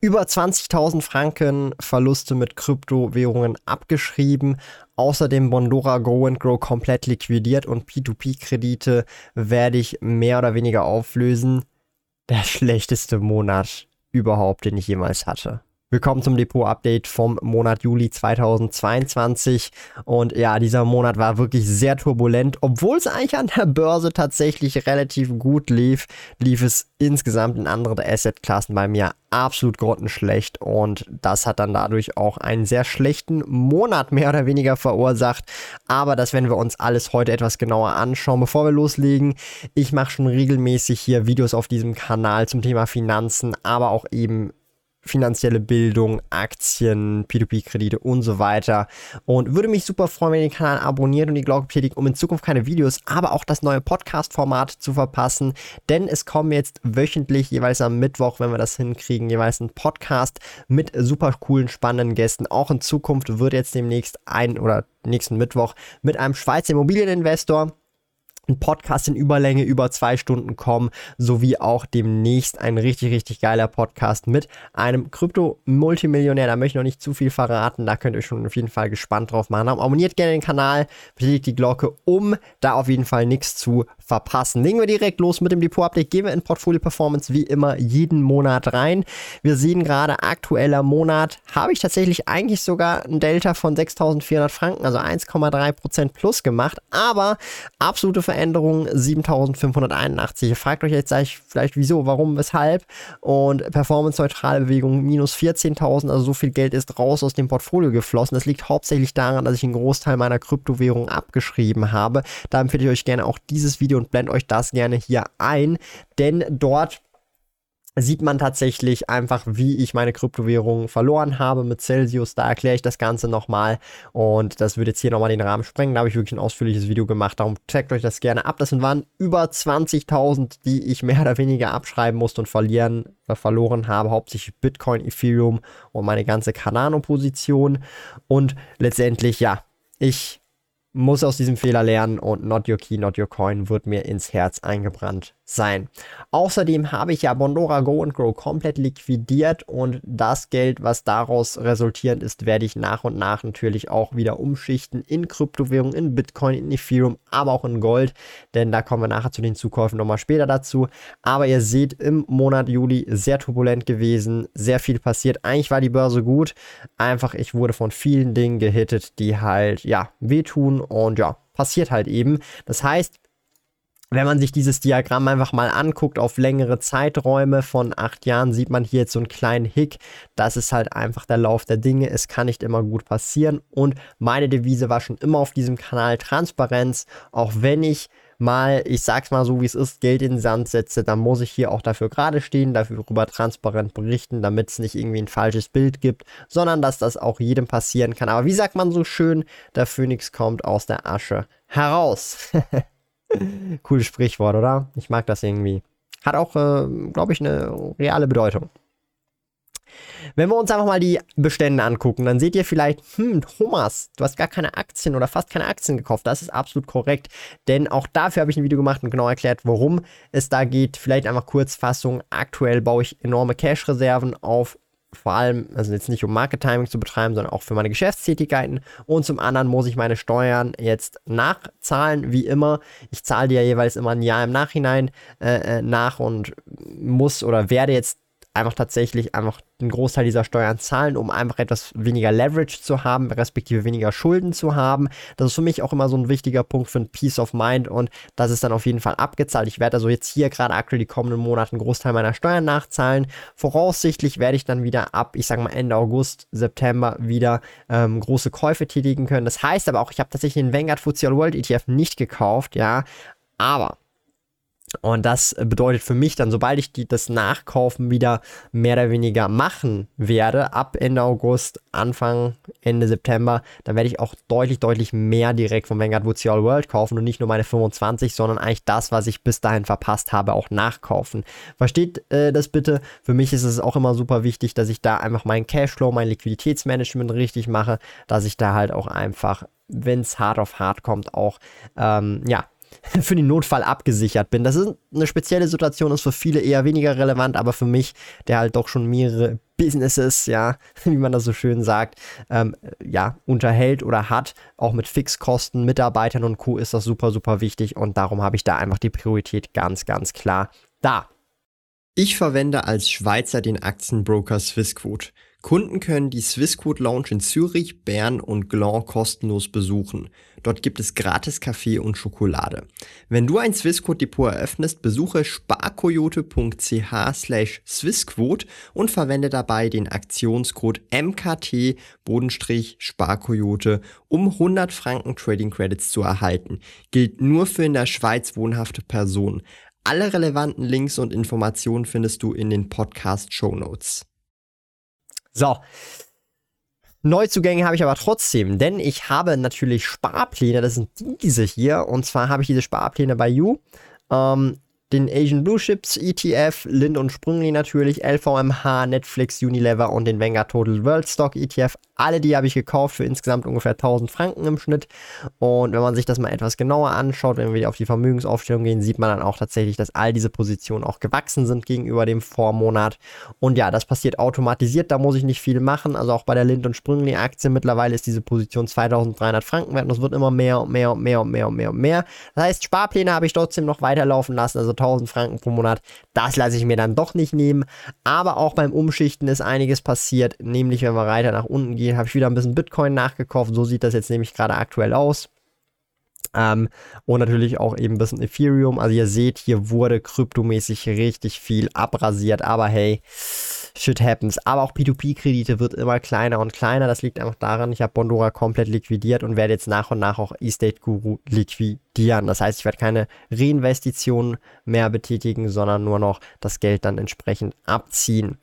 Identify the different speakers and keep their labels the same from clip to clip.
Speaker 1: über 20.000 Franken Verluste mit Kryptowährungen abgeschrieben. Außerdem Bondora Go and Grow komplett liquidiert und P2P-Kredite werde ich mehr oder weniger auflösen. Der schlechteste Monat überhaupt, den ich jemals hatte. Willkommen zum Depot-Update vom Monat Juli 2022. Und ja, dieser Monat war wirklich sehr turbulent. Obwohl es eigentlich an der Börse tatsächlich relativ gut lief, lief es insgesamt in anderen Asset-Klassen bei mir absolut grottenschlecht. Und das hat dann dadurch auch einen sehr schlechten Monat mehr oder weniger verursacht. Aber das werden wir uns alles heute etwas genauer anschauen. Bevor wir loslegen, ich mache schon regelmäßig hier Videos auf diesem Kanal zum Thema Finanzen, aber auch eben finanzielle Bildung, Aktien, P2P-Kredite und so weiter. Und würde mich super freuen, wenn ihr den Kanal abonniert und die Glocke betätigt, um in Zukunft keine Videos, aber auch das neue Podcast-Format zu verpassen. Denn es kommen jetzt wöchentlich, jeweils am Mittwoch, wenn wir das hinkriegen, jeweils ein Podcast mit super coolen, spannenden Gästen. Auch in Zukunft wird jetzt demnächst ein oder nächsten Mittwoch mit einem Schweizer Immobilieninvestor ein Podcast in Überlänge über zwei Stunden kommen, sowie auch demnächst ein richtig, richtig geiler Podcast mit einem Krypto-Multimillionär. Da möchte ich noch nicht zu viel verraten, da könnt ihr schon auf jeden Fall gespannt drauf machen. Abonniert gerne den Kanal, betätigt die Glocke, um da auf jeden Fall nichts zu verpassen. Legen wir direkt los mit dem Depot-Update. Gehen wir in Portfolio Performance wie immer jeden Monat rein. Wir sehen gerade aktueller Monat, habe ich tatsächlich eigentlich sogar ein Delta von 6.400 Franken, also 1,3% plus gemacht, aber absolute Veränderung Veränderung 7581. Ihr fragt euch jetzt vielleicht wieso, warum, weshalb und performance-neutrale Bewegung minus 14.000, also so viel Geld ist raus aus dem Portfolio geflossen. Das liegt hauptsächlich daran, dass ich einen Großteil meiner Kryptowährung abgeschrieben habe. Da empfehle ich euch gerne auch dieses Video und blende euch das gerne hier ein, denn dort sieht man tatsächlich einfach, wie ich meine Kryptowährung verloren habe mit Celsius. Da erkläre ich das Ganze nochmal und das würde jetzt hier nochmal den Rahmen sprengen. Da habe ich wirklich ein ausführliches Video gemacht, darum checkt euch das gerne ab. Das waren über 20.000, die ich mehr oder weniger abschreiben musste und verlieren, äh, verloren habe. Hauptsächlich Bitcoin, Ethereum und meine ganze Cardano-Position. Und letztendlich, ja, ich muss aus diesem Fehler lernen und Not Your Key, Not Your Coin wird mir ins Herz eingebrannt sein. Außerdem habe ich ja Bondora Go and Grow komplett liquidiert und das Geld, was daraus resultierend ist, werde ich nach und nach natürlich auch wieder umschichten in Kryptowährung, in Bitcoin, in Ethereum, aber auch in Gold, denn da kommen wir nachher zu den Zukäufen nochmal später dazu. Aber ihr seht, im Monat Juli sehr turbulent gewesen, sehr viel passiert. Eigentlich war die Börse gut, einfach ich wurde von vielen Dingen gehittet, die halt, ja, wehtun und ja, passiert halt eben. Das heißt, wenn man sich dieses Diagramm einfach mal anguckt auf längere Zeiträume von acht Jahren, sieht man hier jetzt so einen kleinen Hick. Das ist halt einfach der Lauf der Dinge. Es kann nicht immer gut passieren. Und meine Devise war schon immer auf diesem Kanal Transparenz. Auch wenn ich mal, ich sag's mal so wie es ist, Geld in den Sand setze, dann muss ich hier auch dafür gerade stehen, darüber transparent berichten, damit es nicht irgendwie ein falsches Bild gibt, sondern dass das auch jedem passieren kann. Aber wie sagt man so schön, der Phönix kommt aus der Asche heraus. Cooles Sprichwort, oder? Ich mag das irgendwie. Hat auch, äh, glaube ich, eine reale Bedeutung. Wenn wir uns einfach mal die Bestände angucken, dann seht ihr vielleicht, hm, Thomas, du hast gar keine Aktien oder fast keine Aktien gekauft. Das ist absolut korrekt, denn auch dafür habe ich ein Video gemacht und genau erklärt, worum es da geht. Vielleicht einfach Kurzfassung. Aktuell baue ich enorme Cash-Reserven auf vor allem, also jetzt nicht um Market Timing zu betreiben, sondern auch für meine Geschäftstätigkeiten. Und zum anderen muss ich meine Steuern jetzt nachzahlen, wie immer. Ich zahle die ja jeweils immer ein Jahr im Nachhinein äh, äh nach und muss oder werde jetzt einfach tatsächlich einfach einen Großteil dieser Steuern zahlen, um einfach etwas weniger Leverage zu haben, respektive weniger Schulden zu haben. Das ist für mich auch immer so ein wichtiger Punkt für ein Peace of Mind und das ist dann auf jeden Fall abgezahlt. Ich werde also jetzt hier gerade aktuell die kommenden Monate einen Großteil meiner Steuern nachzahlen. Voraussichtlich werde ich dann wieder ab, ich sage mal Ende August, September wieder ähm, große Käufe tätigen können. Das heißt aber auch, ich habe tatsächlich den Vanguard FTSE All World ETF nicht gekauft, ja, aber Und das bedeutet für mich dann, sobald ich die, das Nachkaufen wieder mehr oder weniger machen werde, ab Ende August, Anfang, Ende September, dann werde ich auch deutlich, deutlich mehr direkt von Vanguard Woods All World kaufen und nicht nur meine 25, sondern eigentlich das, was ich bis dahin verpasst habe, auch nachkaufen. Versteht äh, das bitte? Für mich ist es auch immer super wichtig, dass ich da einfach meinen Cashflow, mein Liquiditätsmanagement richtig mache, dass ich da halt auch einfach, wenn es hart auf hart kommt, auch, ähm, ja, für den Notfall abgesichert bin. Das ist eine spezielle Situation, ist für viele eher weniger relevant, aber für mich, der halt doch schon mehrere Businesses, ja, wie man das so schön sagt, ähm, ja, unterhält oder hat, auch mit Fixkosten, Mitarbeitern und Co. ist das super, super wichtig und darum habe ich da einfach die Priorität ganz, ganz klar da. Ich verwende als Schweizer den Aktienbroker Swissquote. Kunden können die Swissquote Lounge in Zürich, Bern und Gland kostenlos besuchen. Dort gibt es gratis Kaffee und Schokolade. Wenn du ein Swissquote Depot eröffnest, besuche sparkoyote.ch slash Swissquote und verwende dabei den Aktionscode MKT-Sparkoyote, um 100 Franken Trading Credits zu erhalten. Gilt nur für in der Schweiz wohnhafte Personen. Alle relevanten Links und Informationen findest du in den Podcast Show Notes. So. Neuzugänge habe ich aber trotzdem, denn ich habe natürlich Sparpläne, das sind diese hier, und zwar habe ich diese Sparpläne bei You. Ähm, den Asian Blue Chips ETF, Lind und Sprüngli natürlich, LVMH, Netflix, Unilever und den Vanguard Total World Stock ETF. Alle die habe ich gekauft für insgesamt ungefähr 1000 Franken im Schnitt. Und wenn man sich das mal etwas genauer anschaut, wenn wir wieder auf die Vermögensaufstellung gehen, sieht man dann auch tatsächlich, dass all diese Positionen auch gewachsen sind gegenüber dem Vormonat. Und ja, das passiert automatisiert, da muss ich nicht viel machen. Also auch bei der Lind und Sprüngli Aktie mittlerweile ist diese Position 2300 Franken wert und es wird immer mehr und mehr und mehr und mehr und mehr und mehr. Das heißt, Sparpläne habe ich trotzdem noch weiterlaufen lassen, also 1000 Franken pro Monat. Das lasse ich mir dann doch nicht nehmen. Aber auch beim Umschichten ist einiges passiert, nämlich wenn wir weiter nach unten gehen, habe ich wieder ein bisschen Bitcoin nachgekauft. So sieht das jetzt nämlich gerade aktuell aus. Ähm, und natürlich auch eben ein bisschen Ethereum. Also ihr seht, hier wurde kryptomäßig richtig viel abrasiert. Aber hey, shit happens. Aber auch P2P-Kredite wird immer kleiner und kleiner. Das liegt einfach daran, ich habe Bondora komplett liquidiert und werde jetzt nach und nach auch Estate Guru liquidieren. Das heißt, ich werde keine Reinvestitionen mehr betätigen, sondern nur noch das Geld dann entsprechend abziehen.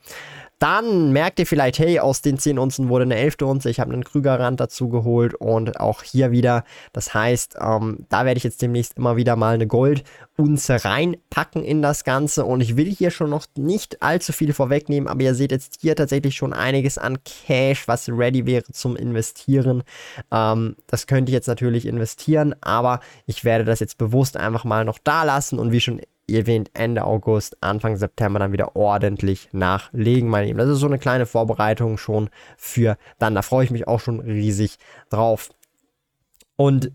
Speaker 1: Dann merkt ihr vielleicht, hey, aus den 10 Unzen wurde eine 11. Unze. Ich habe einen Krügerrand dazu geholt und auch hier wieder. Das heißt, ähm, da werde ich jetzt demnächst immer wieder mal eine Goldunze reinpacken in das Ganze. Und ich will hier schon noch nicht allzu viel vorwegnehmen, aber ihr seht jetzt hier tatsächlich schon einiges an Cash, was ready wäre zum Investieren. Ähm, das könnte ich jetzt natürlich investieren, aber ich werde das jetzt bewusst einfach mal noch da lassen und wie schon erwähnt, Ende August, Anfang September dann wieder ordentlich nachlegen, meine Lieben. Das ist so eine kleine Vorbereitung schon für dann. Da freue ich mich auch schon riesig drauf. Und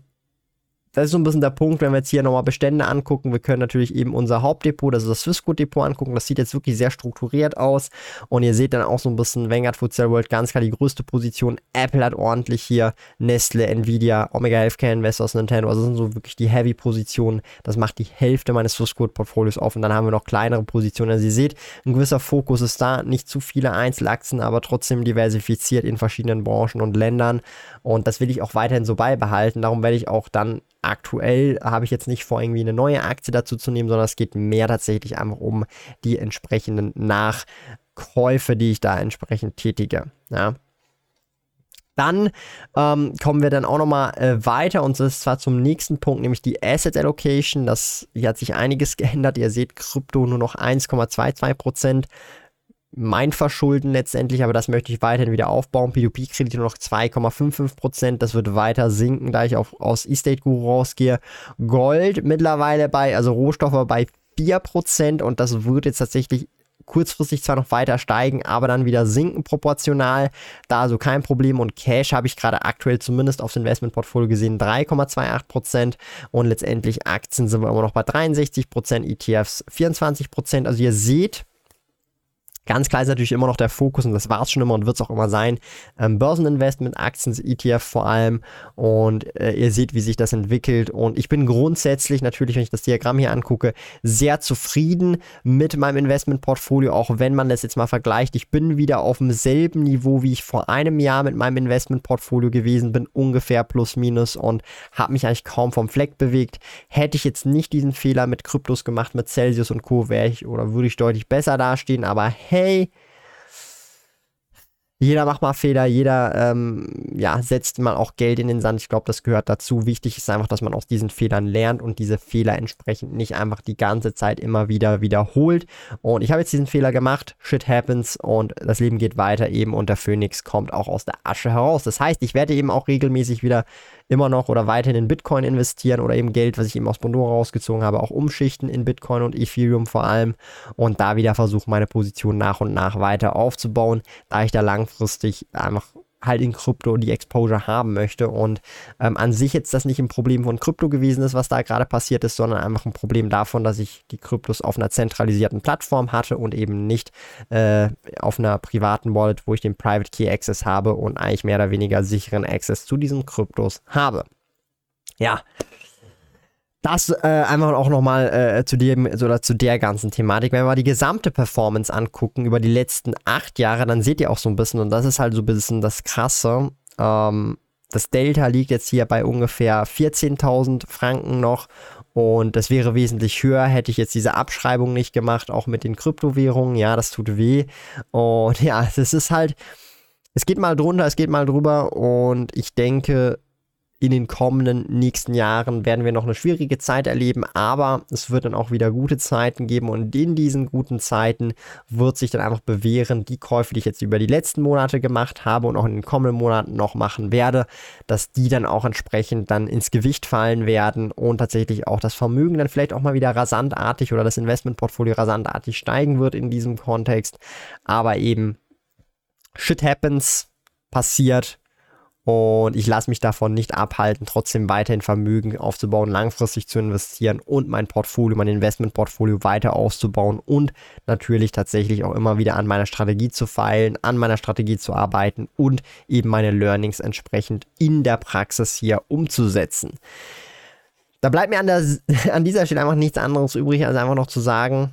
Speaker 1: das ist so ein bisschen der Punkt, wenn wir jetzt hier nochmal Bestände angucken. Wir können natürlich eben unser Hauptdepot, ist das Swissquote-Depot angucken. Das sieht jetzt wirklich sehr strukturiert aus. Und ihr seht dann auch so ein bisschen Vanguard Futsal World ganz klar die größte Position. Apple hat ordentlich hier, Nestle, Nvidia, Omega Healthcare Investors, Nintendo. Also das sind so wirklich die Heavy-Positionen. Das macht die Hälfte meines Swissquote-Portfolios auf. Und dann haben wir noch kleinere Positionen. Also ihr seht, ein gewisser Fokus ist da. Nicht zu viele Einzelaktien, aber trotzdem diversifiziert in verschiedenen Branchen und Ländern. Und das will ich auch weiterhin so beibehalten. Darum werde ich auch dann aktuell habe ich jetzt nicht vor, irgendwie eine neue Aktie dazu zu nehmen, sondern es geht mehr tatsächlich einfach um die entsprechenden Nachkäufe, die ich da entsprechend tätige. Ja. Dann ähm, kommen wir dann auch nochmal äh, weiter und das ist zwar zum nächsten Punkt, nämlich die Asset Allocation. Das, hier hat sich einiges geändert. Ihr seht Krypto nur noch 1,22% mein Verschulden letztendlich, aber das möchte ich weiterhin wieder aufbauen. P2P-Kredite nur noch 2,55%. Das wird weiter sinken, da ich auch aus Estate Guru rausgehe. Gold mittlerweile bei, also Rohstoffe bei 4% und das wird jetzt tatsächlich kurzfristig zwar noch weiter steigen, aber dann wieder sinken proportional. Da also kein Problem und Cash habe ich gerade aktuell zumindest aufs Investmentportfolio gesehen 3,28% und letztendlich Aktien sind wir immer noch bei 63%, ETFs 24%. Also ihr seht, Ganz klar ist natürlich immer noch der Fokus und das war es schon immer und wird es auch immer sein. Ähm, Börseninvestment, Aktien, ETF vor allem und äh, ihr seht, wie sich das entwickelt und ich bin grundsätzlich natürlich, wenn ich das Diagramm hier angucke, sehr zufrieden mit meinem Investmentportfolio, auch wenn man das jetzt mal vergleicht. Ich bin wieder auf demselben Niveau, wie ich vor einem Jahr mit meinem Investmentportfolio gewesen bin, ungefähr plus minus und habe mich eigentlich kaum vom Fleck bewegt. Hätte ich jetzt nicht diesen Fehler mit Kryptos gemacht, mit Celsius und Co., wäre ich oder würde ich deutlich besser dastehen, aber hey, jeder macht mal Fehler, jeder ähm, ja, setzt mal auch Geld in den Sand. Ich glaube, das gehört dazu. Wichtig ist einfach, dass man aus diesen Fehlern lernt und diese Fehler entsprechend nicht einfach die ganze Zeit immer wieder wiederholt. Und ich habe jetzt diesen Fehler gemacht, shit happens und das Leben geht weiter eben und der Phönix kommt auch aus der Asche heraus. Das heißt, ich werde eben auch regelmäßig wieder immer noch oder weiterhin in Bitcoin investieren oder eben Geld, was ich eben aus Bondora rausgezogen habe, auch umschichten in Bitcoin und Ethereum vor allem und da wieder versuchen, meine Position nach und nach weiter aufzubauen, da ich da langfristig einfach halt in Krypto die Exposure haben möchte. Und ähm, an sich jetzt das nicht ein Problem von Krypto gewesen ist, was da gerade passiert ist, sondern einfach ein Problem davon, dass ich die Kryptos auf einer zentralisierten Plattform hatte und eben nicht äh, auf einer privaten Wallet, wo ich den Private Key Access habe und eigentlich mehr oder weniger sicheren Access zu diesen Kryptos habe. Ja, das äh, einfach auch nochmal äh, zu dem oder zu der ganzen Thematik. Wenn wir mal die gesamte Performance angucken über die letzten acht Jahre, dann seht ihr auch so ein bisschen, und das ist halt so ein bisschen das Krasse. Ähm, das Delta liegt jetzt hier bei ungefähr 14.000 Franken noch und das wäre wesentlich höher, hätte ich jetzt diese Abschreibung nicht gemacht, auch mit den Kryptowährungen. Ja, das tut weh. Und ja, das ist halt, es geht mal drunter, es geht mal drüber und ich denke, in den kommenden nächsten Jahren werden wir noch eine schwierige Zeit erleben, aber es wird dann auch wieder gute Zeiten geben und in diesen guten Zeiten wird sich dann einfach bewähren, die Käufe, die ich jetzt über die letzten Monate gemacht habe und auch in den kommenden Monaten noch machen werde, dass die dann auch entsprechend dann ins Gewicht fallen werden und tatsächlich auch das Vermögen dann vielleicht auch mal wieder rasantartig oder das Investmentportfolio rasantartig steigen wird in diesem Kontext, aber eben Shit happens, passiert, und ich lasse mich davon nicht abhalten, trotzdem weiterhin Vermögen aufzubauen, langfristig zu investieren und mein Portfolio, mein Investmentportfolio weiter auszubauen und natürlich tatsächlich auch immer wieder an meiner Strategie zu feilen, an meiner Strategie zu arbeiten und eben meine Learnings entsprechend in der Praxis hier umzusetzen. Da bleibt mir an, der, an dieser Stelle einfach nichts anderes übrig, als einfach noch zu sagen,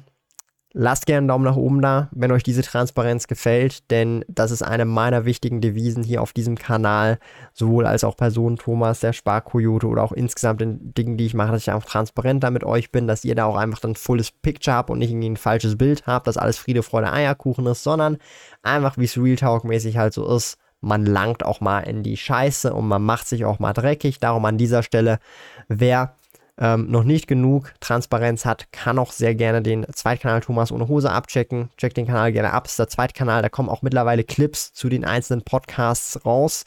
Speaker 1: Lasst gerne einen Daumen nach oben da, wenn euch diese Transparenz gefällt, denn das ist eine meiner wichtigen Devisen hier auf diesem Kanal, sowohl als auch Person Thomas, der Sparkoyote oder auch insgesamt in Dingen, die ich mache, dass ich einfach transparenter mit euch bin, dass ihr da auch einfach ein fulles Picture habt und nicht irgendwie ein falsches Bild habt, dass alles Friede, Freude, Eierkuchen ist, sondern einfach wie es Real Talk mäßig halt so ist. Man langt auch mal in die Scheiße und man macht sich auch mal dreckig. Darum an dieser Stelle, wer ähm, noch nicht genug Transparenz hat, kann auch sehr gerne den Zweitkanal Thomas ohne Hose abchecken. Checkt den Kanal gerne ab. Ist der Zweitkanal. Da kommen auch mittlerweile Clips zu den einzelnen Podcasts raus.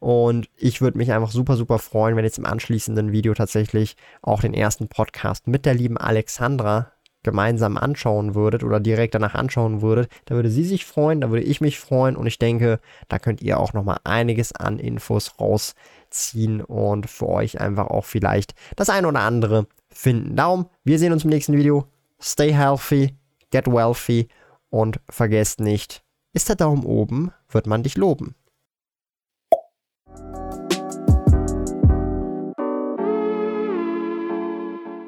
Speaker 1: Und ich würde mich einfach super, super freuen, wenn jetzt im anschließenden Video tatsächlich auch den ersten Podcast mit der lieben Alexandra gemeinsam anschauen würdet oder direkt danach anschauen würdet, da würde sie sich freuen, da würde ich mich freuen und ich denke, da könnt ihr auch nochmal einiges an Infos rausziehen und für euch einfach auch vielleicht das eine oder andere finden. Darum, wir sehen uns im nächsten Video. Stay healthy, get wealthy und vergesst nicht, ist der Daumen oben, wird man dich loben.